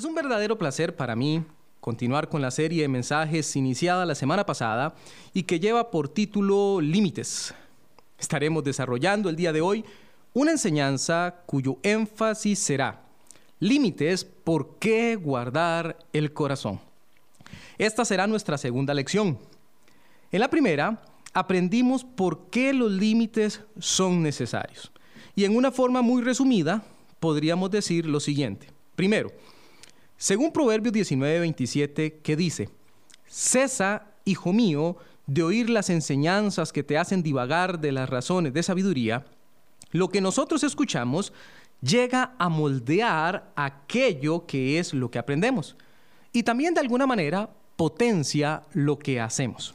Es un verdadero placer para mí continuar con la serie de mensajes iniciada la semana pasada y que lleva por título Límites. Estaremos desarrollando el día de hoy una enseñanza cuyo énfasis será Límites, ¿por qué guardar el corazón? Esta será nuestra segunda lección. En la primera, aprendimos por qué los límites son necesarios. Y en una forma muy resumida, podríamos decir lo siguiente. Primero, según Proverbios 19:27, que dice, Cesa, hijo mío, de oír las enseñanzas que te hacen divagar de las razones de sabiduría, lo que nosotros escuchamos llega a moldear aquello que es lo que aprendemos y también de alguna manera potencia lo que hacemos.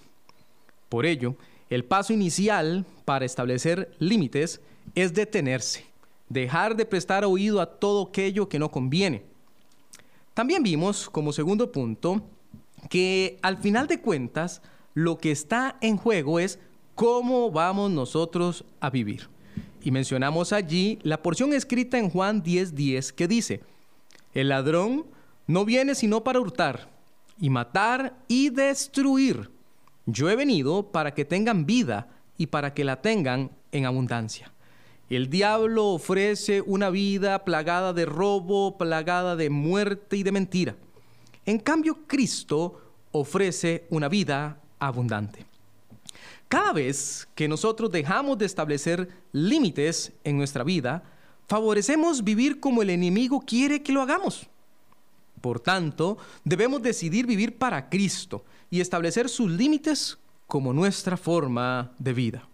Por ello, el paso inicial para establecer límites es detenerse, dejar de prestar oído a todo aquello que no conviene también vimos como segundo punto que al final de cuentas lo que está en juego es cómo vamos nosotros a vivir. Y mencionamos allí la porción escrita en Juan 10:10 que dice, el ladrón no viene sino para hurtar y matar y destruir. Yo he venido para que tengan vida y para que la tengan en abundancia. El diablo ofrece una vida plagada de robo, plagada de muerte y de mentira. En cambio, Cristo ofrece una vida abundante. Cada vez que nosotros dejamos de establecer límites en nuestra vida, favorecemos vivir como el enemigo quiere que lo hagamos. Por tanto, debemos decidir vivir para Cristo y establecer sus límites como nuestra forma de vida.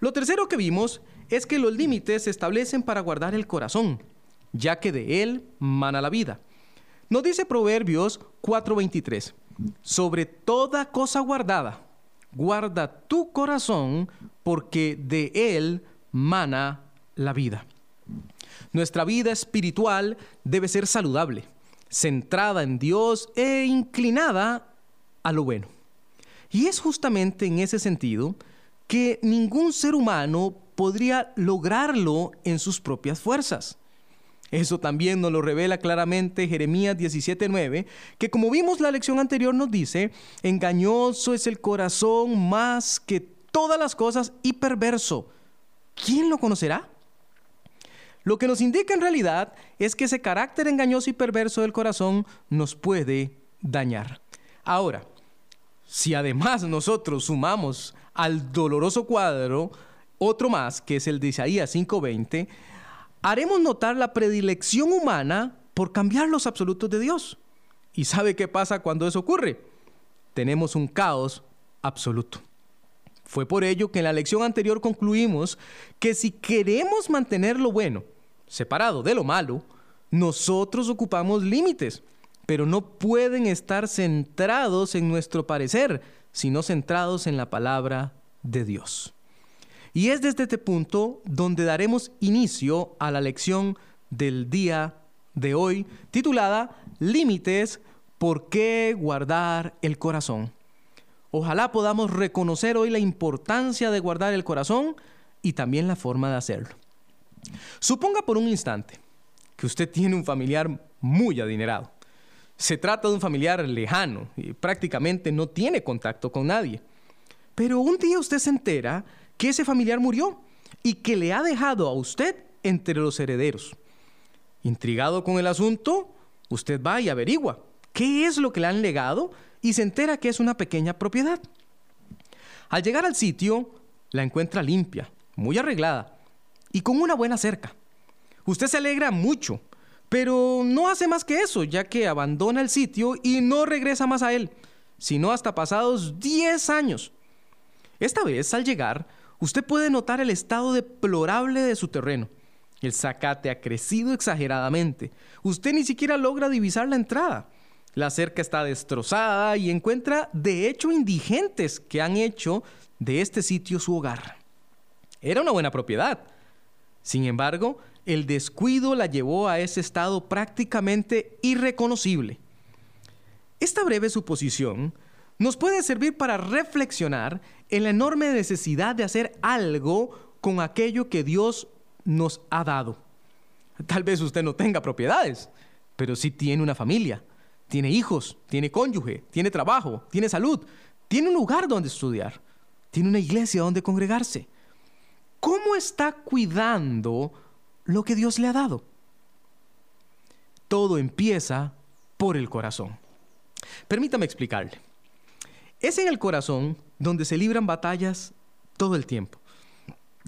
Lo tercero que vimos es que los límites se establecen para guardar el corazón, ya que de él mana la vida. Nos dice Proverbios 4:23, sobre toda cosa guardada, guarda tu corazón, porque de él mana la vida. Nuestra vida espiritual debe ser saludable, centrada en Dios e inclinada a lo bueno. Y es justamente en ese sentido que ningún ser humano podría lograrlo en sus propias fuerzas. Eso también nos lo revela claramente Jeremías 17:9, que como vimos la lección anterior nos dice, engañoso es el corazón más que todas las cosas y perverso. ¿Quién lo conocerá? Lo que nos indica en realidad es que ese carácter engañoso y perverso del corazón nos puede dañar. Ahora, si además nosotros sumamos al doloroso cuadro otro más, que es el de Isaías 5:20, haremos notar la predilección humana por cambiar los absolutos de Dios. ¿Y sabe qué pasa cuando eso ocurre? Tenemos un caos absoluto. Fue por ello que en la lección anterior concluimos que si queremos mantener lo bueno separado de lo malo, nosotros ocupamos límites, pero no pueden estar centrados en nuestro parecer, sino centrados en la palabra de Dios. Y es desde este punto donde daremos inicio a la lección del día de hoy, titulada Límites, ¿por qué guardar el corazón? Ojalá podamos reconocer hoy la importancia de guardar el corazón y también la forma de hacerlo. Suponga por un instante que usted tiene un familiar muy adinerado. Se trata de un familiar lejano y prácticamente no tiene contacto con nadie. Pero un día usted se entera que ese familiar murió y que le ha dejado a usted entre los herederos. Intrigado con el asunto, usted va y averigua qué es lo que le han legado y se entera que es una pequeña propiedad. Al llegar al sitio, la encuentra limpia, muy arreglada y con una buena cerca. Usted se alegra mucho, pero no hace más que eso, ya que abandona el sitio y no regresa más a él, sino hasta pasados 10 años. Esta vez, al llegar, usted puede notar el estado deplorable de su terreno. El zacate ha crecido exageradamente. Usted ni siquiera logra divisar la entrada. La cerca está destrozada y encuentra de hecho indigentes que han hecho de este sitio su hogar. Era una buena propiedad. Sin embargo, el descuido la llevó a ese estado prácticamente irreconocible. Esta breve suposición nos puede servir para reflexionar en la enorme necesidad de hacer algo con aquello que Dios nos ha dado. Tal vez usted no tenga propiedades, pero sí tiene una familia, tiene hijos, tiene cónyuge, tiene trabajo, tiene salud, tiene un lugar donde estudiar, tiene una iglesia donde congregarse. ¿Cómo está cuidando lo que Dios le ha dado? Todo empieza por el corazón. Permítame explicarle. Es en el corazón donde se libran batallas todo el tiempo.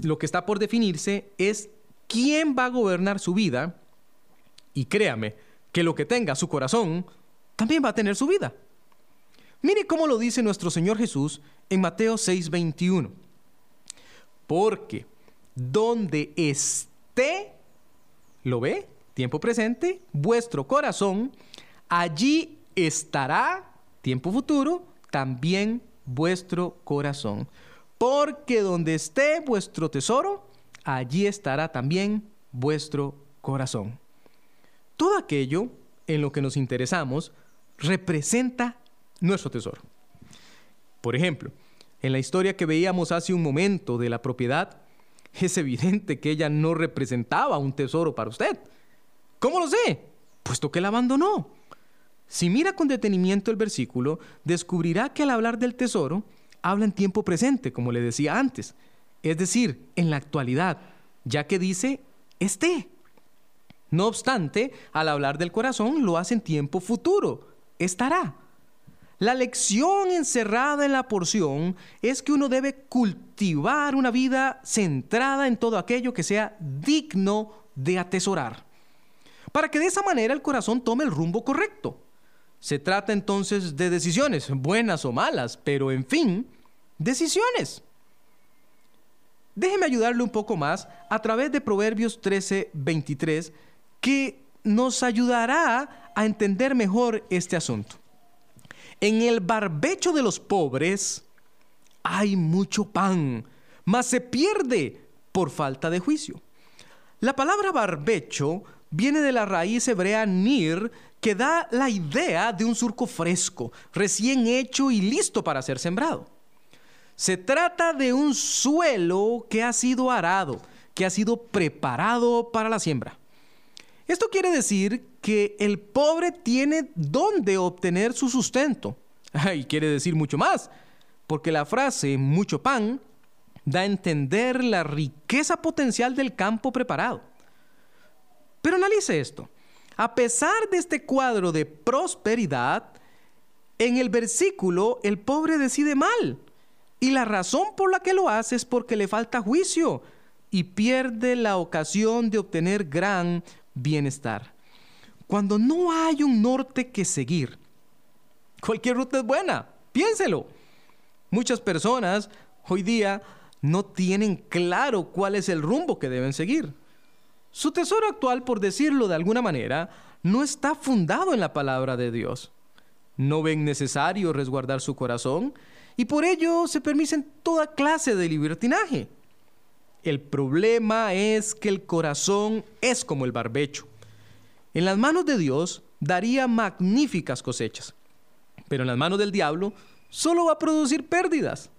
Lo que está por definirse es quién va a gobernar su vida y créame, que lo que tenga su corazón también va a tener su vida. Mire cómo lo dice nuestro Señor Jesús en Mateo 6:21. Porque donde esté, ¿lo ve? Tiempo presente, vuestro corazón, allí estará, tiempo futuro, también vuestro corazón. Porque donde esté vuestro tesoro, allí estará también vuestro corazón. Todo aquello en lo que nos interesamos representa nuestro tesoro. Por ejemplo, en la historia que veíamos hace un momento de la propiedad, es evidente que ella no representaba un tesoro para usted. ¿Cómo lo sé? Puesto que la abandonó. Si mira con detenimiento el versículo, descubrirá que al hablar del tesoro, habla en tiempo presente, como le decía antes, es decir, en la actualidad, ya que dice, esté. No obstante, al hablar del corazón lo hace en tiempo futuro, estará. La lección encerrada en la porción es que uno debe cultivar una vida centrada en todo aquello que sea digno de atesorar, para que de esa manera el corazón tome el rumbo correcto. Se trata entonces de decisiones, buenas o malas, pero en fin, decisiones. Déjeme ayudarle un poco más a través de Proverbios 13, 23 que nos ayudará a entender mejor este asunto. En el barbecho de los pobres hay mucho pan, mas se pierde por falta de juicio. La palabra barbecho viene de la raíz hebrea nir, que da la idea de un surco fresco, recién hecho y listo para ser sembrado. Se trata de un suelo que ha sido arado, que ha sido preparado para la siembra. Esto quiere decir que el pobre tiene dónde obtener su sustento. Y quiere decir mucho más, porque la frase mucho pan da a entender la riqueza potencial del campo preparado. Pero analice esto. A pesar de este cuadro de prosperidad, en el versículo el pobre decide mal. Y la razón por la que lo hace es porque le falta juicio y pierde la ocasión de obtener gran bienestar. Cuando no hay un norte que seguir, cualquier ruta es buena, piénselo. Muchas personas hoy día no tienen claro cuál es el rumbo que deben seguir. Su tesoro actual, por decirlo de alguna manera, no está fundado en la palabra de Dios. No ven necesario resguardar su corazón y por ello se permiten toda clase de libertinaje. El problema es que el corazón es como el barbecho. En las manos de Dios daría magníficas cosechas, pero en las manos del diablo solo va a producir pérdidas.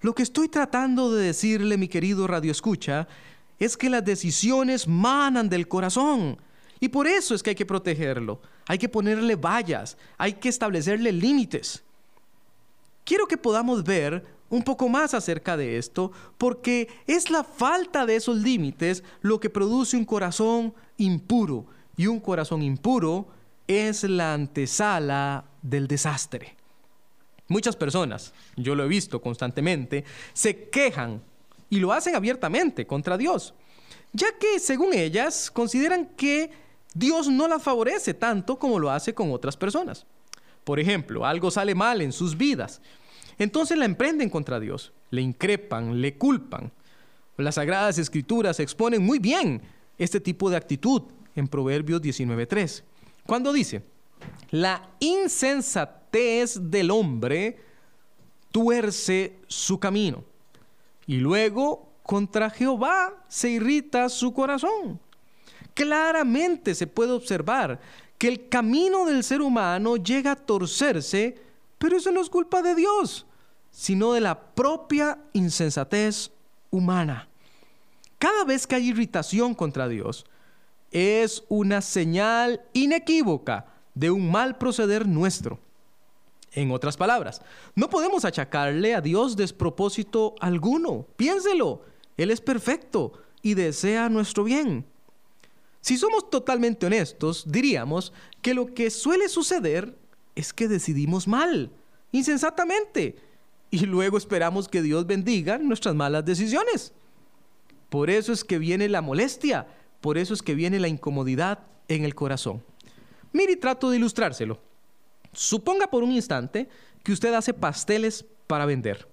Lo que estoy tratando de decirle, mi querido Radio Escucha, es que las decisiones manan del corazón. Y por eso es que hay que protegerlo. Hay que ponerle vallas, hay que establecerle límites. Quiero que podamos ver un poco más acerca de esto, porque es la falta de esos límites lo que produce un corazón impuro, y un corazón impuro es la antesala del desastre. Muchas personas, yo lo he visto constantemente, se quejan y lo hacen abiertamente contra Dios, ya que según ellas consideran que Dios no las favorece tanto como lo hace con otras personas. Por ejemplo, algo sale mal en sus vidas entonces la emprenden contra Dios, le increpan, le culpan. Las Sagradas Escrituras exponen muy bien este tipo de actitud en Proverbios 19.3, cuando dice, la insensatez del hombre tuerce su camino, y luego contra Jehová se irrita su corazón. Claramente se puede observar que el camino del ser humano llega a torcerse, pero eso no es culpa de Dios sino de la propia insensatez humana. Cada vez que hay irritación contra Dios, es una señal inequívoca de un mal proceder nuestro. En otras palabras, no podemos achacarle a Dios despropósito alguno. Piénselo, Él es perfecto y desea nuestro bien. Si somos totalmente honestos, diríamos que lo que suele suceder es que decidimos mal, insensatamente, y luego esperamos que Dios bendiga nuestras malas decisiones. Por eso es que viene la molestia, por eso es que viene la incomodidad en el corazón. Mire, trato de ilustrárselo. Suponga por un instante que usted hace pasteles para vender.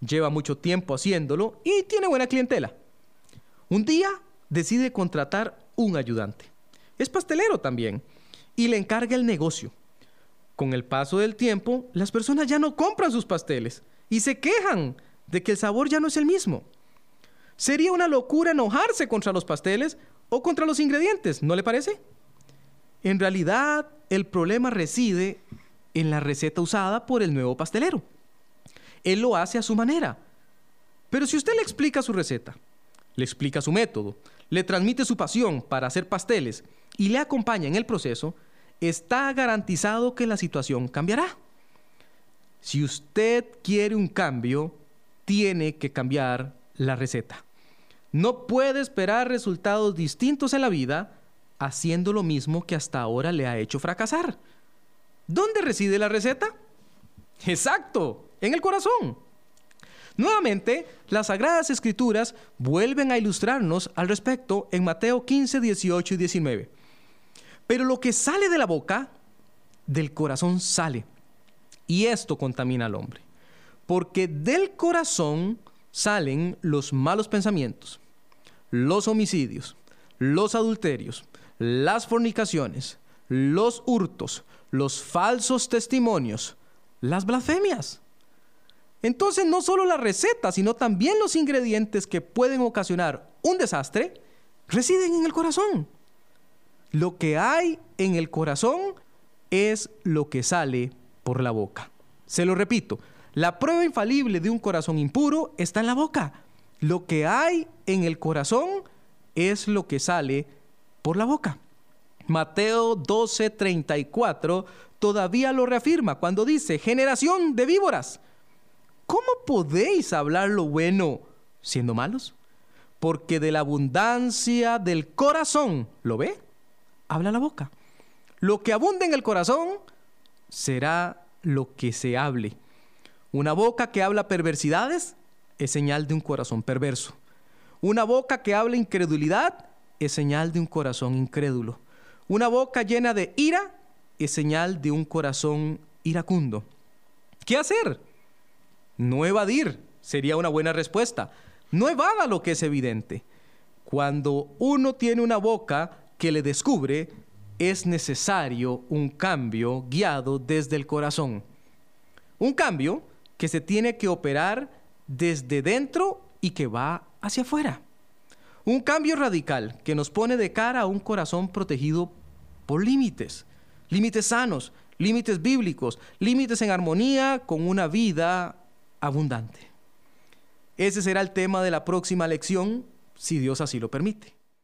Lleva mucho tiempo haciéndolo y tiene buena clientela. Un día decide contratar un ayudante. Es pastelero también y le encarga el negocio. Con el paso del tiempo, las personas ya no compran sus pasteles y se quejan de que el sabor ya no es el mismo. Sería una locura enojarse contra los pasteles o contra los ingredientes, ¿no le parece? En realidad, el problema reside en la receta usada por el nuevo pastelero. Él lo hace a su manera. Pero si usted le explica su receta, le explica su método, le transmite su pasión para hacer pasteles y le acompaña en el proceso, está garantizado que la situación cambiará. Si usted quiere un cambio, tiene que cambiar la receta. No puede esperar resultados distintos en la vida haciendo lo mismo que hasta ahora le ha hecho fracasar. ¿Dónde reside la receta? Exacto, en el corazón. Nuevamente, las Sagradas Escrituras vuelven a ilustrarnos al respecto en Mateo 15, 18 y 19. Pero lo que sale de la boca, del corazón sale. Y esto contamina al hombre. Porque del corazón salen los malos pensamientos, los homicidios, los adulterios, las fornicaciones, los hurtos, los falsos testimonios, las blasfemias. Entonces no solo la receta, sino también los ingredientes que pueden ocasionar un desastre residen en el corazón. Lo que hay en el corazón es lo que sale por la boca. Se lo repito, la prueba infalible de un corazón impuro está en la boca. Lo que hay en el corazón es lo que sale por la boca. Mateo 12:34 todavía lo reafirma cuando dice, generación de víboras, ¿cómo podéis hablar lo bueno siendo malos? Porque de la abundancia del corazón, ¿lo ve? Habla la boca. Lo que abunda en el corazón será lo que se hable. Una boca que habla perversidades es señal de un corazón perverso. Una boca que habla incredulidad es señal de un corazón incrédulo. Una boca llena de ira es señal de un corazón iracundo. ¿Qué hacer? No evadir sería una buena respuesta. No evada lo que es evidente. Cuando uno tiene una boca que le descubre, es necesario un cambio guiado desde el corazón. Un cambio que se tiene que operar desde dentro y que va hacia afuera. Un cambio radical que nos pone de cara a un corazón protegido por límites, límites sanos, límites bíblicos, límites en armonía con una vida abundante. Ese será el tema de la próxima lección, si Dios así lo permite.